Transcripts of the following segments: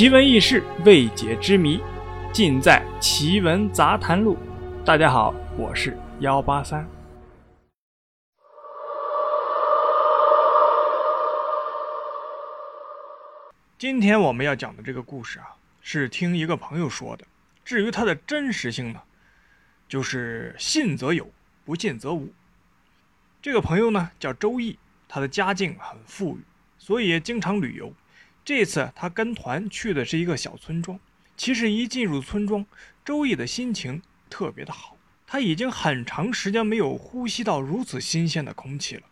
奇闻异事、未解之谜，尽在《奇闻杂谈录》。大家好，我是幺八三。今天我们要讲的这个故事啊，是听一个朋友说的。至于它的真实性呢，就是信则有，不信则无。这个朋友呢叫周易，他的家境很富裕，所以也经常旅游。这次他跟团去的是一个小村庄。其实一进入村庄，周易的心情特别的好。他已经很长时间没有呼吸到如此新鲜的空气了。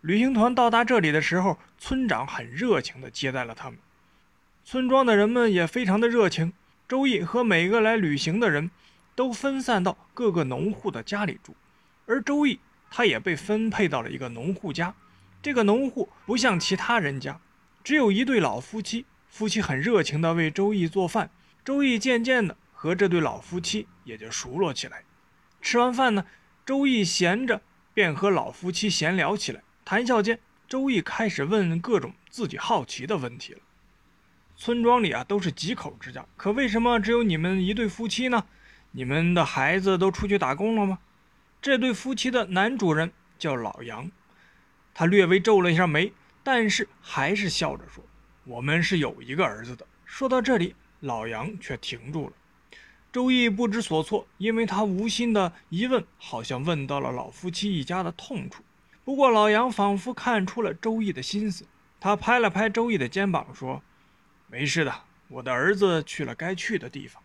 旅行团到达这里的时候，村长很热情地接待了他们。村庄的人们也非常的热情。周易和每个来旅行的人都分散到各个农户的家里住，而周易他也被分配到了一个农户家。这个农户不像其他人家。只有一对老夫妻，夫妻很热情地为周易做饭。周易渐渐地和这对老夫妻也就熟络起来。吃完饭呢，周易闲着便和老夫妻闲聊起来。谈笑间，周易开始问各种自己好奇的问题了。村庄里啊都是几口之家，可为什么只有你们一对夫妻呢？你们的孩子都出去打工了吗？这对夫妻的男主人叫老杨，他略微皱了一下眉。但是还是笑着说：“我们是有一个儿子的。”说到这里，老杨却停住了。周易不知所措，因为他无心的疑问好像问到了老夫妻一家的痛处。不过老杨仿佛看出了周易的心思，他拍了拍周易的肩膀说：“没事的，我的儿子去了该去的地方。”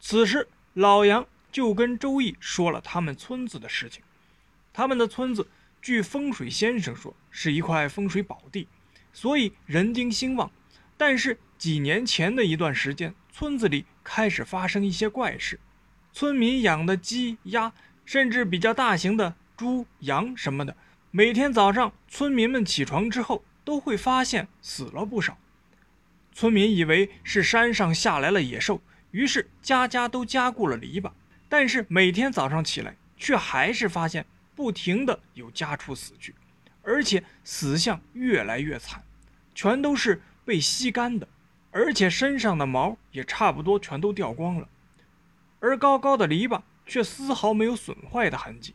此时，老杨就跟周易说了他们村子的事情。他们的村子。据风水先生说，是一块风水宝地，所以人丁兴旺。但是几年前的一段时间，村子里开始发生一些怪事。村民养的鸡、鸭，甚至比较大型的猪、羊什么的，每天早上村民们起床之后，都会发现死了不少。村民以为是山上下来了野兽，于是家家都加固了篱笆。但是每天早上起来，却还是发现。不停的有家畜死去，而且死相越来越惨，全都是被吸干的，而且身上的毛也差不多全都掉光了，而高高的篱笆却丝毫没有损坏的痕迹。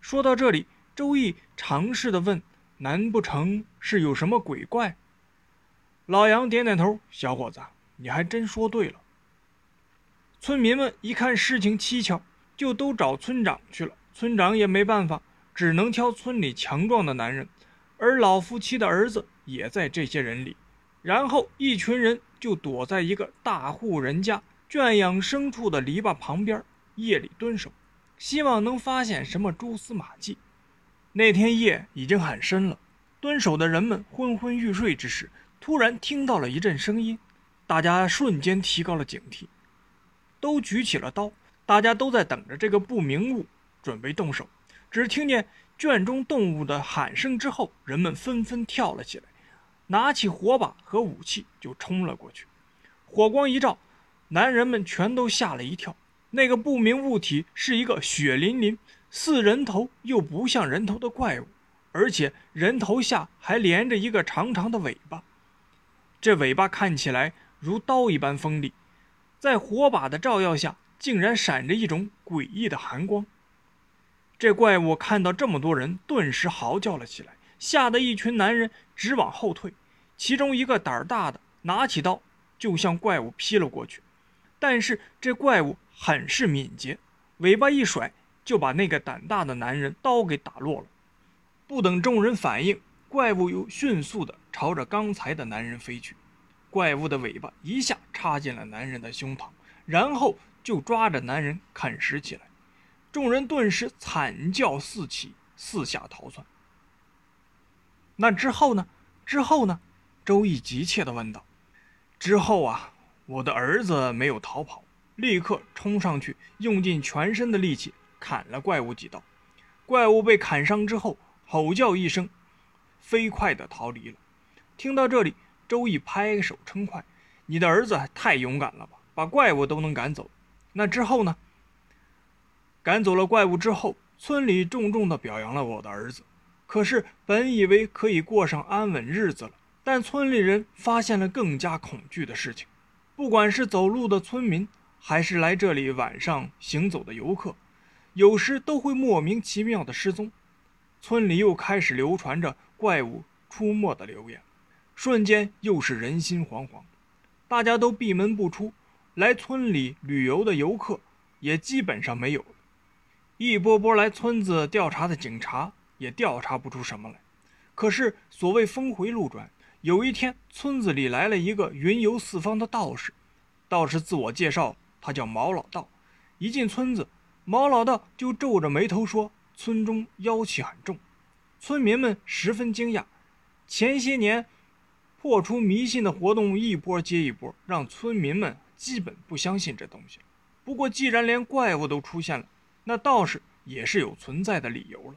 说到这里，周易尝试的问：“难不成是有什么鬼怪？”老杨点点头：“小伙子，你还真说对了。”村民们一看事情蹊跷，就都找村长去了。村长也没办法，只能挑村里强壮的男人，而老夫妻的儿子也在这些人里。然后一群人就躲在一个大户人家圈养牲畜的篱笆旁边，夜里蹲守，希望能发现什么蛛丝马迹。那天夜已经很深了，蹲守的人们昏昏欲睡之时，突然听到了一阵声音，大家瞬间提高了警惕，都举起了刀，大家都在等着这个不明物。准备动手，只听见圈中动物的喊声之后，人们纷纷跳了起来，拿起火把和武器就冲了过去。火光一照，男人们全都吓了一跳。那个不明物体是一个血淋淋、似人头又不像人头的怪物，而且人头下还连着一个长长的尾巴。这尾巴看起来如刀一般锋利，在火把的照耀下，竟然闪着一种诡异的寒光。这怪物看到这么多人，顿时嚎叫了起来，吓得一群男人直往后退。其中一个胆儿大的拿起刀就向怪物劈了过去，但是这怪物很是敏捷，尾巴一甩就把那个胆大的男人刀给打落了。不等众人反应，怪物又迅速地朝着刚才的男人飞去。怪物的尾巴一下插进了男人的胸膛，然后就抓着男人啃食起来。众人顿时惨叫四起，四下逃窜。那之后呢？之后呢？周易急切地问道。之后啊，我的儿子没有逃跑，立刻冲上去，用尽全身的力气砍了怪物几刀。怪物被砍伤之后，吼叫一声，飞快地逃离了。听到这里，周易拍手称快：“你的儿子太勇敢了吧，把怪物都能赶走。”那之后呢？赶走了怪物之后，村里重重地表扬了我的儿子。可是本以为可以过上安稳日子了，但村里人发现了更加恐惧的事情：不管是走路的村民，还是来这里晚上行走的游客，有时都会莫名其妙的失踪。村里又开始流传着怪物出没的流言，瞬间又是人心惶惶，大家都闭门不出。来村里旅游的游客也基本上没有，一波波来村子调查的警察也调查不出什么来。可是所谓峰回路转，有一天村子里来了一个云游四方的道士。道士自我介绍，他叫毛老道。一进村子，毛老道就皱着眉头说：“村中妖气很重。”村民们十分惊讶。前些年破除迷信的活动一波接一波，让村民们。基本不相信这东西。不过，既然连怪物都出现了，那道士也是有存在的理由了。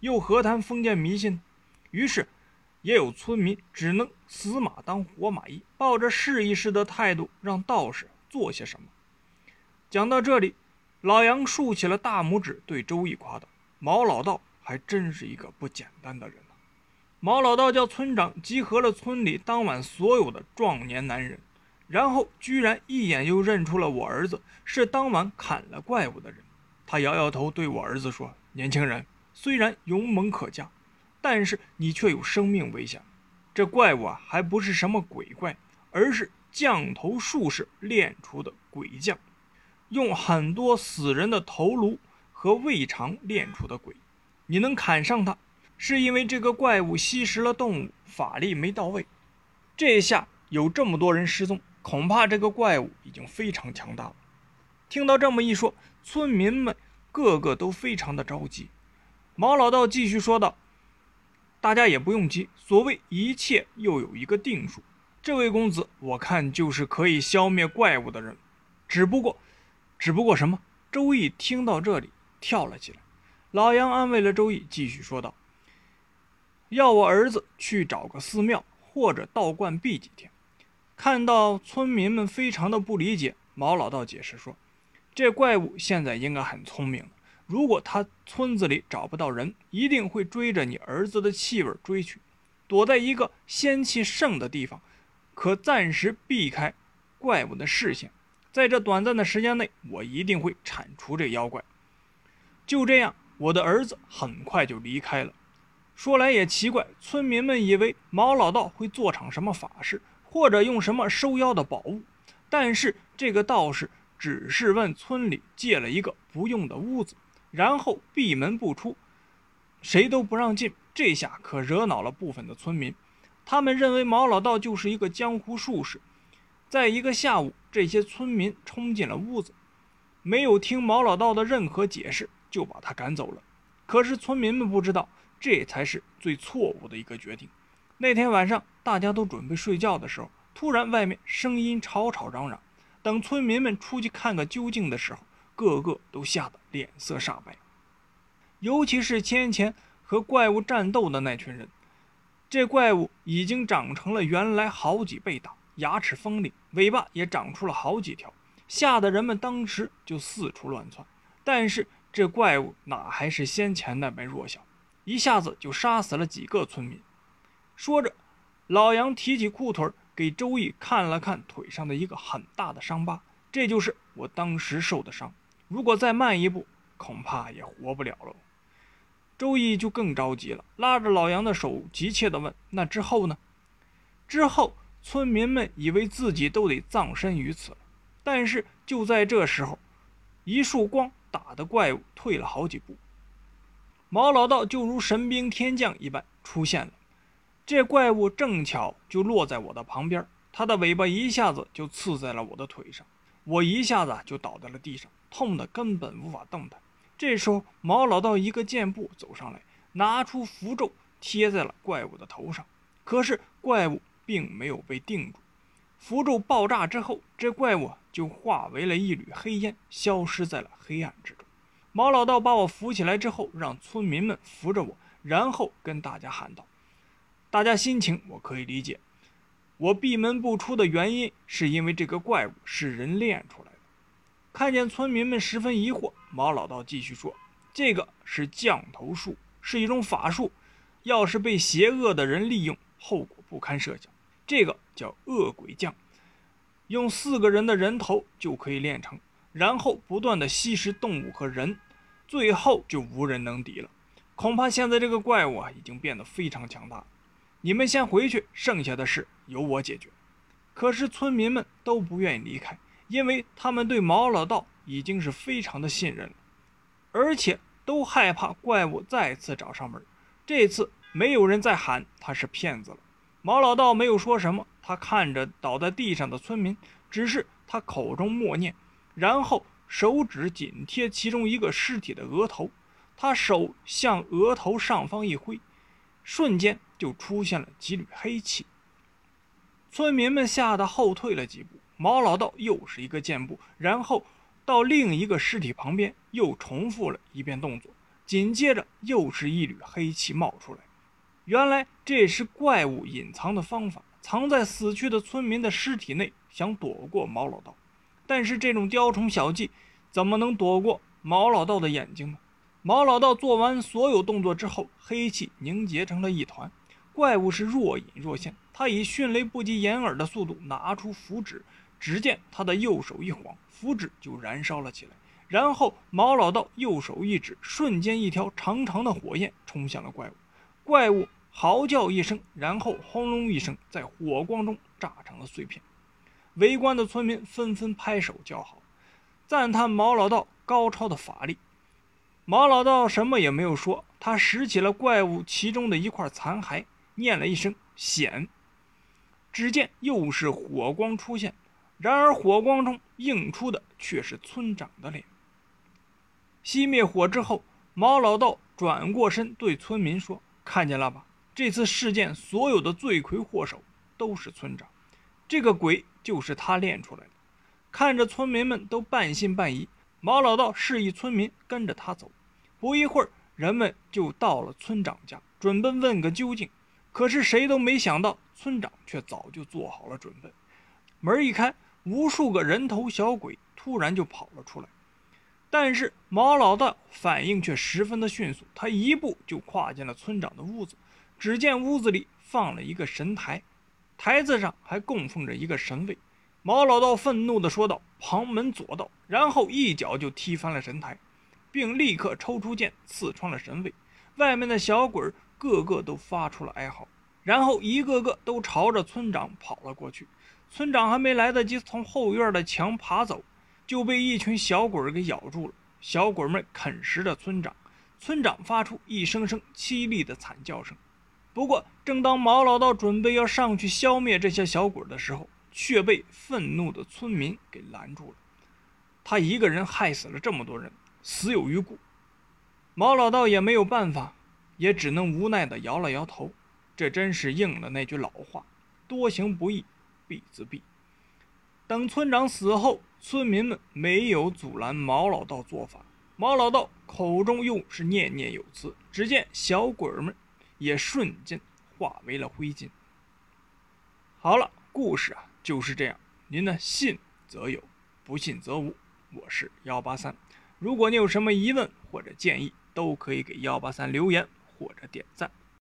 又何谈封建迷信呢？于是，也有村民只能死马当活马医，抱着试一试的态度，让道士做些什么。讲到这里，老杨竖起了大拇指，对周易夸道：“毛老道还真是一个不简单的人呢。”毛老道叫村长集合了村里当晚所有的壮年男人。然后居然一眼就认出了我儿子是当晚砍了怪物的人。他摇摇头，对我儿子说：“年轻人虽然勇猛可嘉，但是你却有生命危险。这怪物啊，还不是什么鬼怪，而是降头术士练出的鬼将，用很多死人的头颅和胃肠练出的鬼。你能砍上他，是因为这个怪物吸食了动物，法力没到位。这下有这么多人失踪。”恐怕这个怪物已经非常强大了。听到这么一说，村民们个个都非常的着急。毛老道继续说道：“大家也不用急，所谓一切又有一个定数。这位公子，我看就是可以消灭怪物的人。只不过，只不过什么？”周易听到这里跳了起来。老杨安慰了周易，继续说道：“要我儿子去找个寺庙或者道观避几天。”看到村民们非常的不理解，毛老道解释说：“这怪物现在应该很聪明。如果他村子里找不到人，一定会追着你儿子的气味追去，躲在一个仙气盛的地方，可暂时避开怪物的视线。在这短暂的时间内，我一定会铲除这妖怪。”就这样，我的儿子很快就离开了。说来也奇怪，村民们以为毛老道会做场什么法事。或者用什么收妖的宝物，但是这个道士只是问村里借了一个不用的屋子，然后闭门不出，谁都不让进。这下可惹恼了部分的村民，他们认为毛老道就是一个江湖术士。在一个下午，这些村民冲进了屋子，没有听毛老道的任何解释，就把他赶走了。可是村民们不知道，这才是最错误的一个决定。那天晚上，大家都准备睡觉的时候，突然外面声音吵吵嚷嚷。等村民们出去看个究竟的时候，个个都吓得脸色煞白。尤其是先前和怪物战斗的那群人，这怪物已经长成了原来好几倍大，牙齿锋利，尾巴也长出了好几条，吓得人们当时就四处乱窜。但是这怪物哪还是先前那般弱小，一下子就杀死了几个村民。说着，老杨提起裤腿给周易看了看腿上的一个很大的伤疤，这就是我当时受的伤。如果再慢一步，恐怕也活不了了。周易就更着急了，拉着老杨的手，急切地问：“那之后呢？”之后，村民们以为自己都得葬身于此了。但是就在这时候，一束光打得怪物退了好几步，毛老道就如神兵天将一般出现了。这怪物正巧就落在我的旁边，它的尾巴一下子就刺在了我的腿上，我一下子就倒在了地上，痛得根本无法动弹。这时候，毛老道一个箭步走上来，拿出符咒贴在了怪物的头上。可是怪物并没有被定住，符咒爆炸之后，这怪物就化为了一缕黑烟，消失在了黑暗之中。毛老道把我扶起来之后，让村民们扶着我，然后跟大家喊道。大家心情我可以理解，我闭门不出的原因是因为这个怪物是人练出来的。看见村民们十分疑惑，毛老道继续说：“这个是降头术，是一种法术，要是被邪恶的人利用，后果不堪设想。这个叫恶鬼将，用四个人的人头就可以练成，然后不断的吸食动物和人，最后就无人能敌了。恐怕现在这个怪物啊，已经变得非常强大。你们先回去，剩下的事由我解决。可是村民们都不愿意离开，因为他们对毛老道已经是非常的信任了，而且都害怕怪物再次找上门。这次没有人再喊他是骗子了。毛老道没有说什么，他看着倒在地上的村民，只是他口中默念，然后手指紧贴其中一个尸体的额头，他手向额头上方一挥，瞬间就出现了几缕黑气。村民们吓得后退了几步，毛老道又是一个箭步，然后到另一个尸体旁边，又重复了一遍动作。紧接着，又是一缕黑气冒出来。原来这是怪物隐藏的方法，藏在死去的村民的尸体内，想躲过毛老道。但是这种雕虫小技，怎么能躲过毛老道的眼睛呢？毛老道做完所有动作之后，黑气凝结成了一团。怪物是若隐若现，他以迅雷不及掩耳的速度拿出符纸，只见他的右手一晃，符纸就燃烧了起来。然后毛老道右手一指，瞬间一条长长的火焰冲向了怪物。怪物嚎叫一声，然后轰隆一声，在火光中炸成了碎片。围观的村民纷纷拍手叫好，赞叹毛老道高超的法力。毛老道什么也没有说，他拾起了怪物其中的一块残骸。念了一声“险”，只见又是火光出现，然而火光中映出的却是村长的脸。熄灭火之后，毛老道转过身对村民说：“看见了吧？这次事件所有的罪魁祸首都是村长，这个鬼就是他练出来的。”看着村民们都半信半疑，毛老道示意村民跟着他走。不一会儿，人们就到了村长家，准备问个究竟。可是谁都没想到，村长却早就做好了准备。门一开，无数个人头小鬼突然就跑了出来。但是毛老道反应却十分的迅速，他一步就跨进了村长的屋子。只见屋子里放了一个神台，台子上还供奉着一个神位。毛老道愤怒地说道：“旁门左道！”然后一脚就踢翻了神台，并立刻抽出剑刺穿了神位。外面的小鬼。个个都发出了哀嚎，然后一个个都朝着村长跑了过去。村长还没来得及从后院的墙爬走，就被一群小鬼给咬住了。小鬼们啃食着村长，村长发出一声声凄厉的惨叫声。不过，正当毛老道准备要上去消灭这些小鬼的时候，却被愤怒的村民给拦住了。他一个人害死了这么多人，死有余辜。毛老道也没有办法。也只能无奈地摇了摇头，这真是应了那句老话：“多行不义必自毙。”等村长死后，村民们没有阻拦毛老道做法，毛老道口中又是念念有词。只见小鬼们也瞬间化为了灰烬。好了，故事啊就是这样。您呢，信则有，不信则无。我是幺八三，如果你有什么疑问或者建议，都可以给幺八三留言。或者点赞。